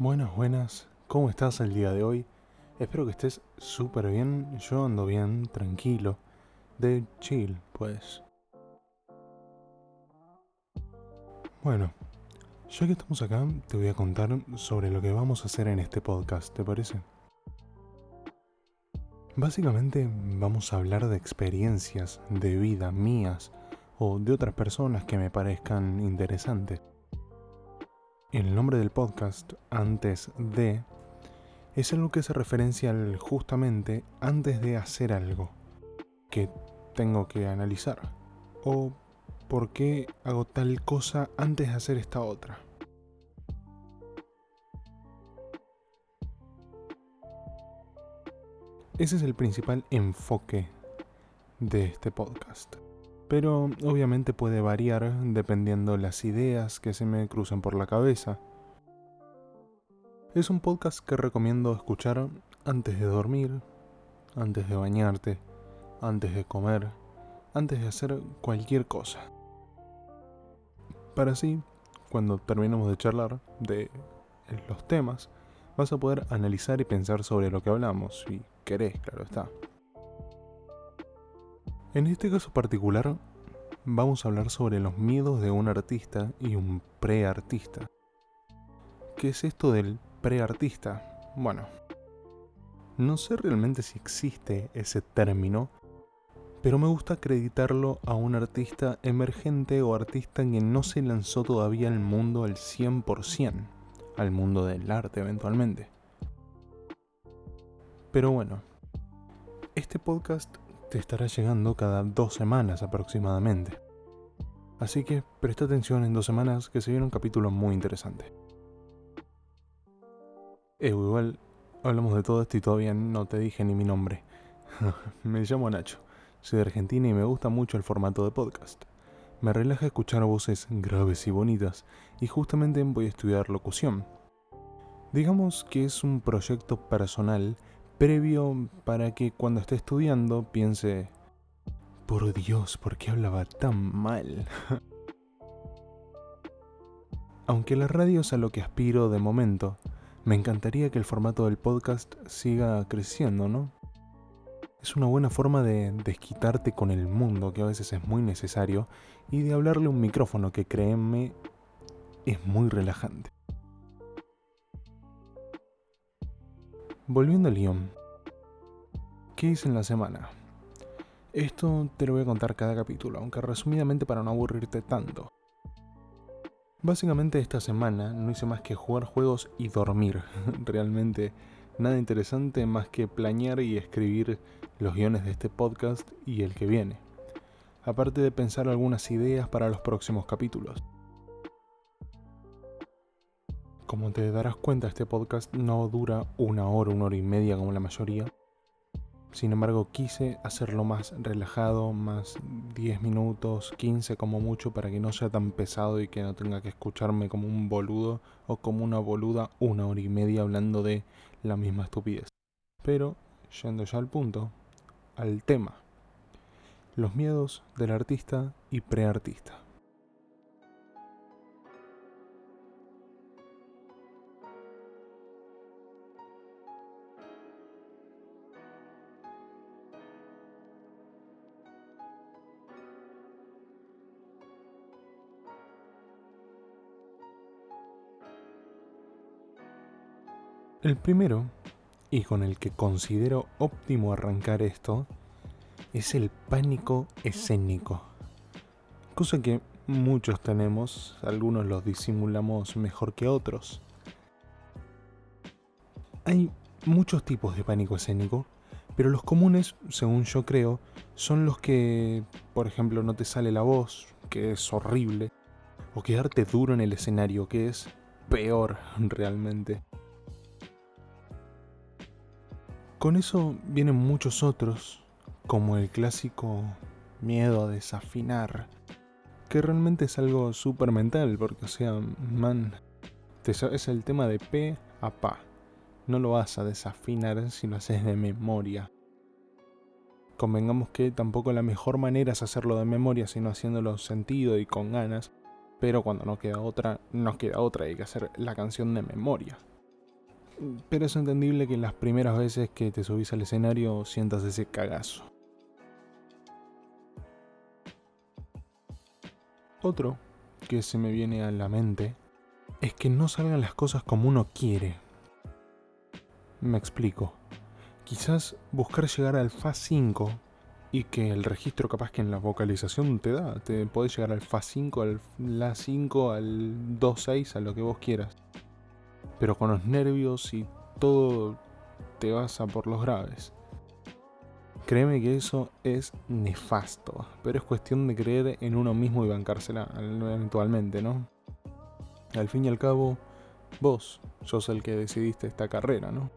Buenas, buenas. ¿Cómo estás el día de hoy? Espero que estés súper bien. Yo ando bien, tranquilo. De chill, pues. Bueno, ya que estamos acá, te voy a contar sobre lo que vamos a hacer en este podcast, ¿te parece? Básicamente vamos a hablar de experiencias de vida mías o de otras personas que me parezcan interesantes. El nombre del podcast, antes de, es algo que hace referencia al justamente antes de hacer algo que tengo que analizar. O por qué hago tal cosa antes de hacer esta otra. Ese es el principal enfoque de este podcast pero obviamente puede variar dependiendo las ideas que se me crucen por la cabeza. Es un podcast que recomiendo escuchar antes de dormir, antes de bañarte, antes de comer, antes de hacer cualquier cosa. Para así, cuando terminemos de charlar de los temas, vas a poder analizar y pensar sobre lo que hablamos, si querés, claro está. En este caso particular, vamos a hablar sobre los miedos de un artista y un preartista. ¿Qué es esto del preartista? Bueno, no sé realmente si existe ese término, pero me gusta acreditarlo a un artista emergente o artista que no se lanzó todavía al mundo al 100%, al mundo del arte eventualmente. Pero bueno, este podcast te estará llegando cada dos semanas aproximadamente. Así que presta atención en dos semanas que se viene un capítulo muy interesante. Eh, igual hablamos de todo esto y todavía no te dije ni mi nombre. me llamo Nacho, soy de Argentina y me gusta mucho el formato de podcast. Me relaja escuchar voces graves y bonitas y justamente voy a estudiar locución. Digamos que es un proyecto personal previo para que cuando esté estudiando piense, por Dios, ¿por qué hablaba tan mal? Aunque la radio es a lo que aspiro de momento, me encantaría que el formato del podcast siga creciendo, ¿no? Es una buena forma de desquitarte con el mundo, que a veces es muy necesario, y de hablarle un micrófono que créeme es muy relajante. Volviendo al guion. ¿Qué hice en la semana? Esto te lo voy a contar cada capítulo, aunque resumidamente para no aburrirte tanto. Básicamente esta semana no hice más que jugar juegos y dormir. Realmente nada interesante más que planear y escribir los guiones de este podcast y el que viene. Aparte de pensar algunas ideas para los próximos capítulos. Como te darás cuenta, este podcast no dura una hora, una hora y media como la mayoría. Sin embargo, quise hacerlo más relajado, más 10 minutos, 15 como mucho, para que no sea tan pesado y que no tenga que escucharme como un boludo o como una boluda una hora y media hablando de la misma estupidez. Pero, yendo ya al punto, al tema. Los miedos del artista y preartista. El primero, y con el que considero óptimo arrancar esto, es el pánico escénico. Cosa que muchos tenemos, algunos los disimulamos mejor que otros. Hay muchos tipos de pánico escénico, pero los comunes, según yo creo, son los que, por ejemplo, no te sale la voz, que es horrible, o quedarte duro en el escenario, que es peor realmente. Con eso vienen muchos otros, como el clásico miedo a desafinar, que realmente es algo súper mental, porque o sea, man, es el tema de P a Pa. No lo vas a desafinar si lo haces de memoria. Convengamos que tampoco la mejor manera es hacerlo de memoria, sino haciéndolo sentido y con ganas. Pero cuando no queda otra, no queda otra, hay que hacer la canción de memoria. Pero es entendible que las primeras veces que te subís al escenario sientas ese cagazo. Otro que se me viene a la mente es que no salgan las cosas como uno quiere. Me explico. Quizás buscar llegar al Fa 5 y que el registro capaz que en la vocalización te da, te podés llegar al Fa 5, al La 5, al Do 6, a lo que vos quieras. Pero con los nervios y todo te vas a por los graves. Créeme que eso es nefasto, pero es cuestión de creer en uno mismo y bancársela eventualmente, ¿no? Al fin y al cabo, vos sos el que decidiste esta carrera, ¿no?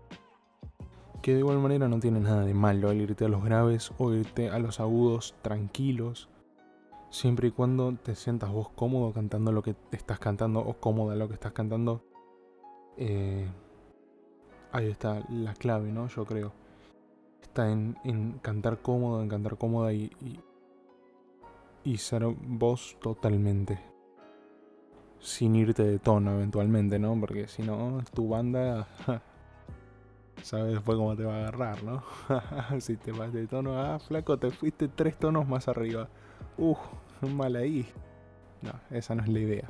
Que de igual manera no tiene nada de malo el irte a los graves o irte a los agudos tranquilos, siempre y cuando te sientas vos cómodo cantando lo que estás cantando o cómoda lo que estás cantando. Eh, ahí está la clave, ¿no? Yo creo está en, cantar cómodo, en cantar cómoda y, y, ser vos totalmente. Sin irte de tono eventualmente, ¿no? Porque si no, tu banda, sabes después cómo te va a agarrar, ¿no? si te vas de tono, ah, flaco, te fuiste tres tonos más arriba. Uf, mal ahí. No, esa no es la idea.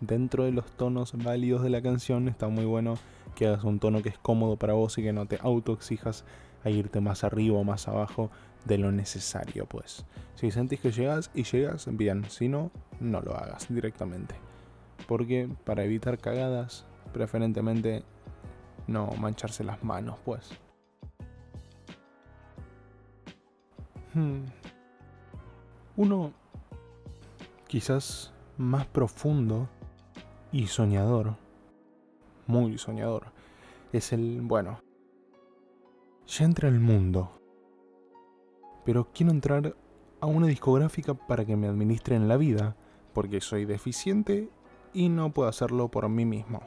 Dentro de los tonos válidos de la canción está muy bueno que hagas un tono que es cómodo para vos y que no te autoexijas a irte más arriba o más abajo de lo necesario, pues. Si sentís que llegas y llegas, bien, si no, no lo hagas directamente. Porque para evitar cagadas, preferentemente no mancharse las manos, pues. Hmm. Uno quizás más profundo y soñador, muy soñador, es el, bueno, ya entra al mundo. Pero quiero entrar a una discográfica para que me administren la vida, porque soy deficiente y no puedo hacerlo por mí mismo.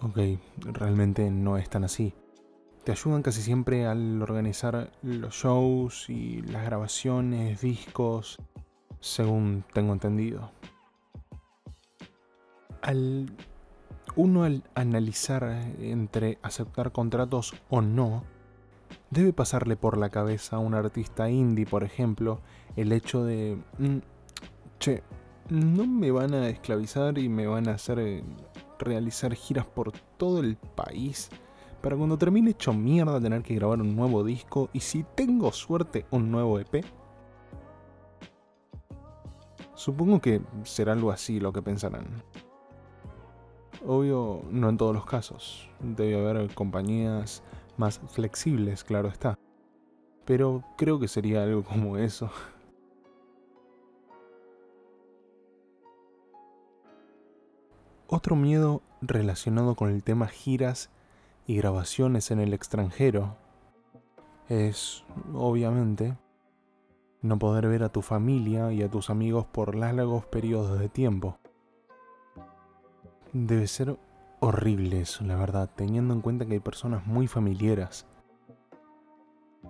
Ok, realmente no es tan así. Te ayudan casi siempre al organizar los shows y las grabaciones, discos, según tengo entendido. Al uno al analizar entre aceptar contratos o no, debe pasarle por la cabeza a un artista indie, por ejemplo, el hecho de, mm, che, no me van a esclavizar y me van a hacer eh, realizar giras por todo el país para cuando termine hecho mierda tener que grabar un nuevo disco y si tengo suerte un nuevo EP. Supongo que será algo así lo que pensarán. Obvio, no en todos los casos. Debe haber compañías más flexibles, claro está. Pero creo que sería algo como eso. Otro miedo relacionado con el tema giras y grabaciones en el extranjero es, obviamente, no poder ver a tu familia y a tus amigos por largos periodos de tiempo. Debe ser horrible eso, la verdad, teniendo en cuenta que hay personas muy familiares.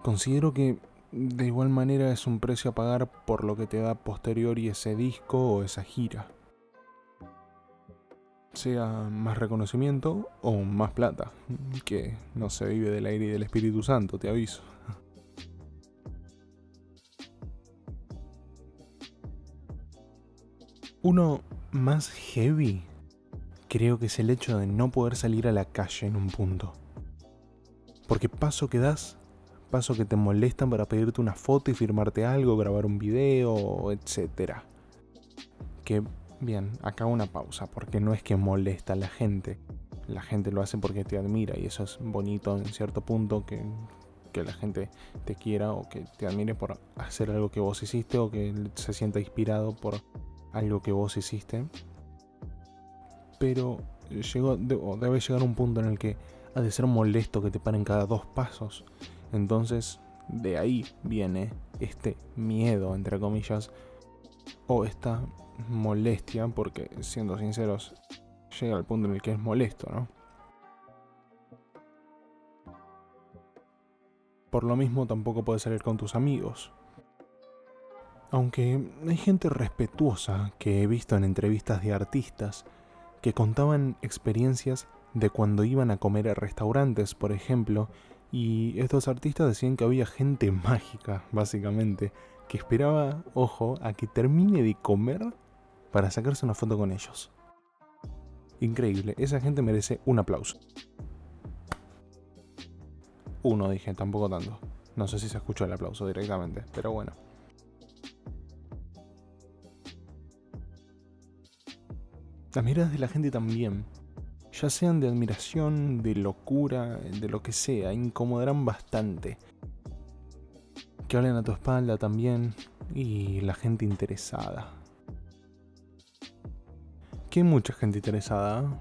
Considero que de igual manera es un precio a pagar por lo que te da posterior y ese disco o esa gira. Sea más reconocimiento o más plata, que no se vive del aire y del Espíritu Santo, te aviso. Uno más heavy creo que es el hecho de no poder salir a la calle en un punto. Porque paso que das, paso que te molestan para pedirte una foto y firmarte algo, grabar un video, etc. Que, bien, acá una pausa, porque no es que molesta a la gente. La gente lo hace porque te admira y eso es bonito en cierto punto que, que la gente te quiera o que te admire por hacer algo que vos hiciste o que se sienta inspirado por algo que vos hiciste pero llegó, debe llegar un punto en el que ha de ser molesto que te paren cada dos pasos. Entonces, de ahí viene este miedo, entre comillas, o esta molestia, porque siendo sinceros, llega al punto en el que es molesto, ¿no? Por lo mismo tampoco puedes salir con tus amigos. Aunque hay gente respetuosa que he visto en entrevistas de artistas que contaban experiencias de cuando iban a comer a restaurantes, por ejemplo, y estos artistas decían que había gente mágica, básicamente, que esperaba, ojo, a que termine de comer para sacarse una foto con ellos. Increíble, esa gente merece un aplauso. Uno dije, tampoco tanto. No sé si se escuchó el aplauso directamente, pero bueno. Las miradas de la gente también, ya sean de admiración, de locura, de lo que sea, incomodarán bastante. Que hablen a tu espalda también y la gente interesada. Que hay mucha gente interesada,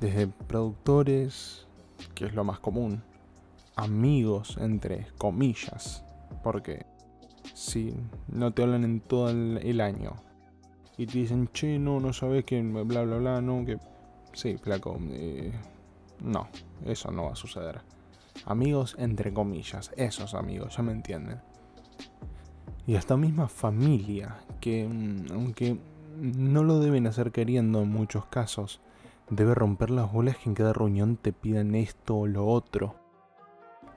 desde productores, que es lo más común, amigos entre comillas, porque si no te hablan en todo el, año y te dicen, che, no, no sabes que bla, bla, bla, no, que... Sí, flaco, eh, no, eso no va a suceder. Amigos entre comillas, esos amigos, ya me entienden. Y hasta misma familia, que mm, aunque no lo deben hacer queriendo en muchos casos, debe romper las bolas que en cada reunión te pidan esto o lo otro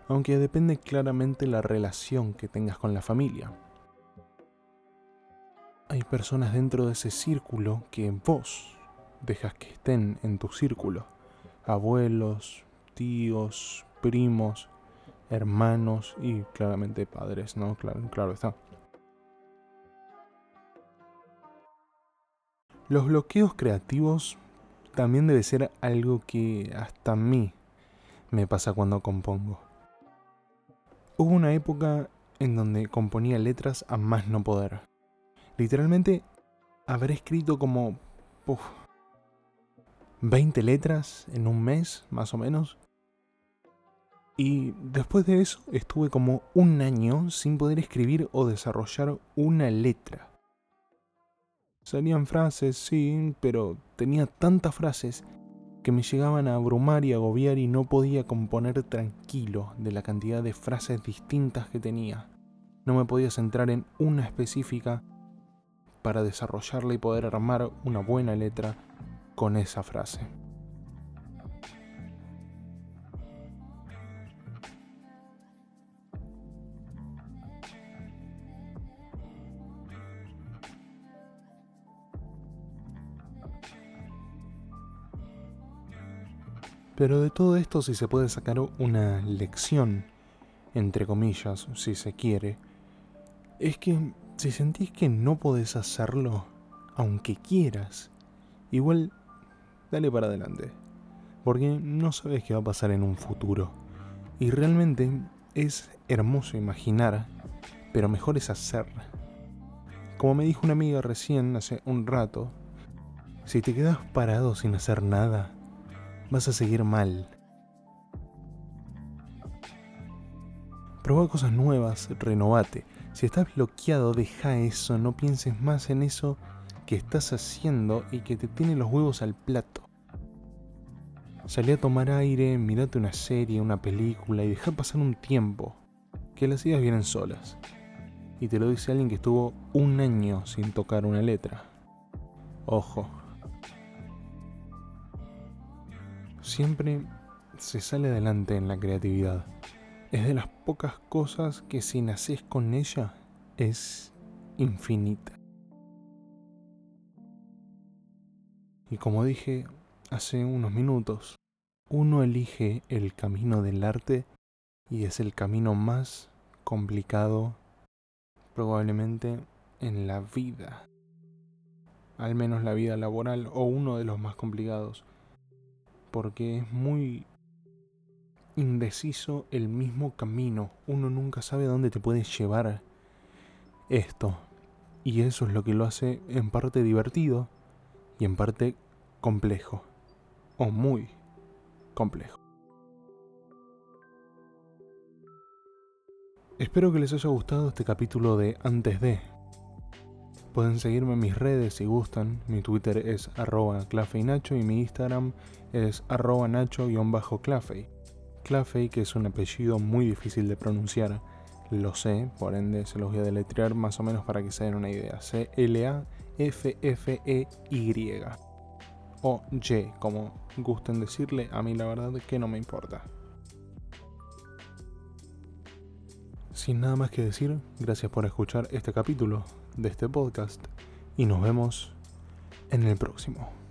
aunque depende claramente la relación que tengas con la familia. Hay personas dentro de ese círculo que vos dejas que estén en tu círculo. Abuelos, tíos, primos, hermanos y claramente padres, ¿no? Claro, claro está. Los bloqueos creativos también debe ser algo que hasta a mí me pasa cuando compongo. Hubo una época en donde componía letras a más no poder. Literalmente habré escrito como 20 letras en un mes, más o menos. Y después de eso estuve como un año sin poder escribir o desarrollar una letra. Salían frases, sí, pero tenía tantas frases que me llegaban a abrumar y agobiar y no podía componer tranquilo de la cantidad de frases distintas que tenía. No me podía centrar en una específica para desarrollarla y poder armar una buena letra con esa frase. Pero de todo esto si se puede sacar una lección, entre comillas, si se quiere, es que si sentís que no podés hacerlo, aunque quieras, igual dale para adelante, porque no sabes qué va a pasar en un futuro. Y realmente es hermoso imaginar, pero mejor es hacer. Como me dijo una amiga recién hace un rato, si te quedas parado sin hacer nada, vas a seguir mal. Proba cosas nuevas, renovate. Si estás bloqueado, deja eso, no pienses más en eso que estás haciendo y que te tiene los huevos al plato. Salí a tomar aire, mirate una serie, una película y deja pasar un tiempo, que las ideas vienen solas. Y te lo dice alguien que estuvo un año sin tocar una letra. Ojo, siempre se sale adelante en la creatividad. Es de las pocas cosas que si naces con ella es infinita. Y como dije hace unos minutos, uno elige el camino del arte y es el camino más complicado probablemente en la vida. Al menos la vida laboral o uno de los más complicados porque es muy indeciso el mismo camino. Uno nunca sabe dónde te puede llevar esto. Y eso es lo que lo hace en parte divertido y en parte complejo. O muy complejo. Espero que les haya gustado este capítulo de Antes de. Pueden seguirme en mis redes si gustan. Mi Twitter es arroba clafeynacho y mi Instagram es arroba nacho-clafey. Clafey, que es un apellido muy difícil de pronunciar, lo sé, por ende se los voy a deletrear más o menos para que se den una idea. C-L-A-F-F-E-Y. o Y, como gusten decirle, a mí la verdad que no me importa. Sin nada más que decir, gracias por escuchar este capítulo de este podcast y nos vemos en el próximo.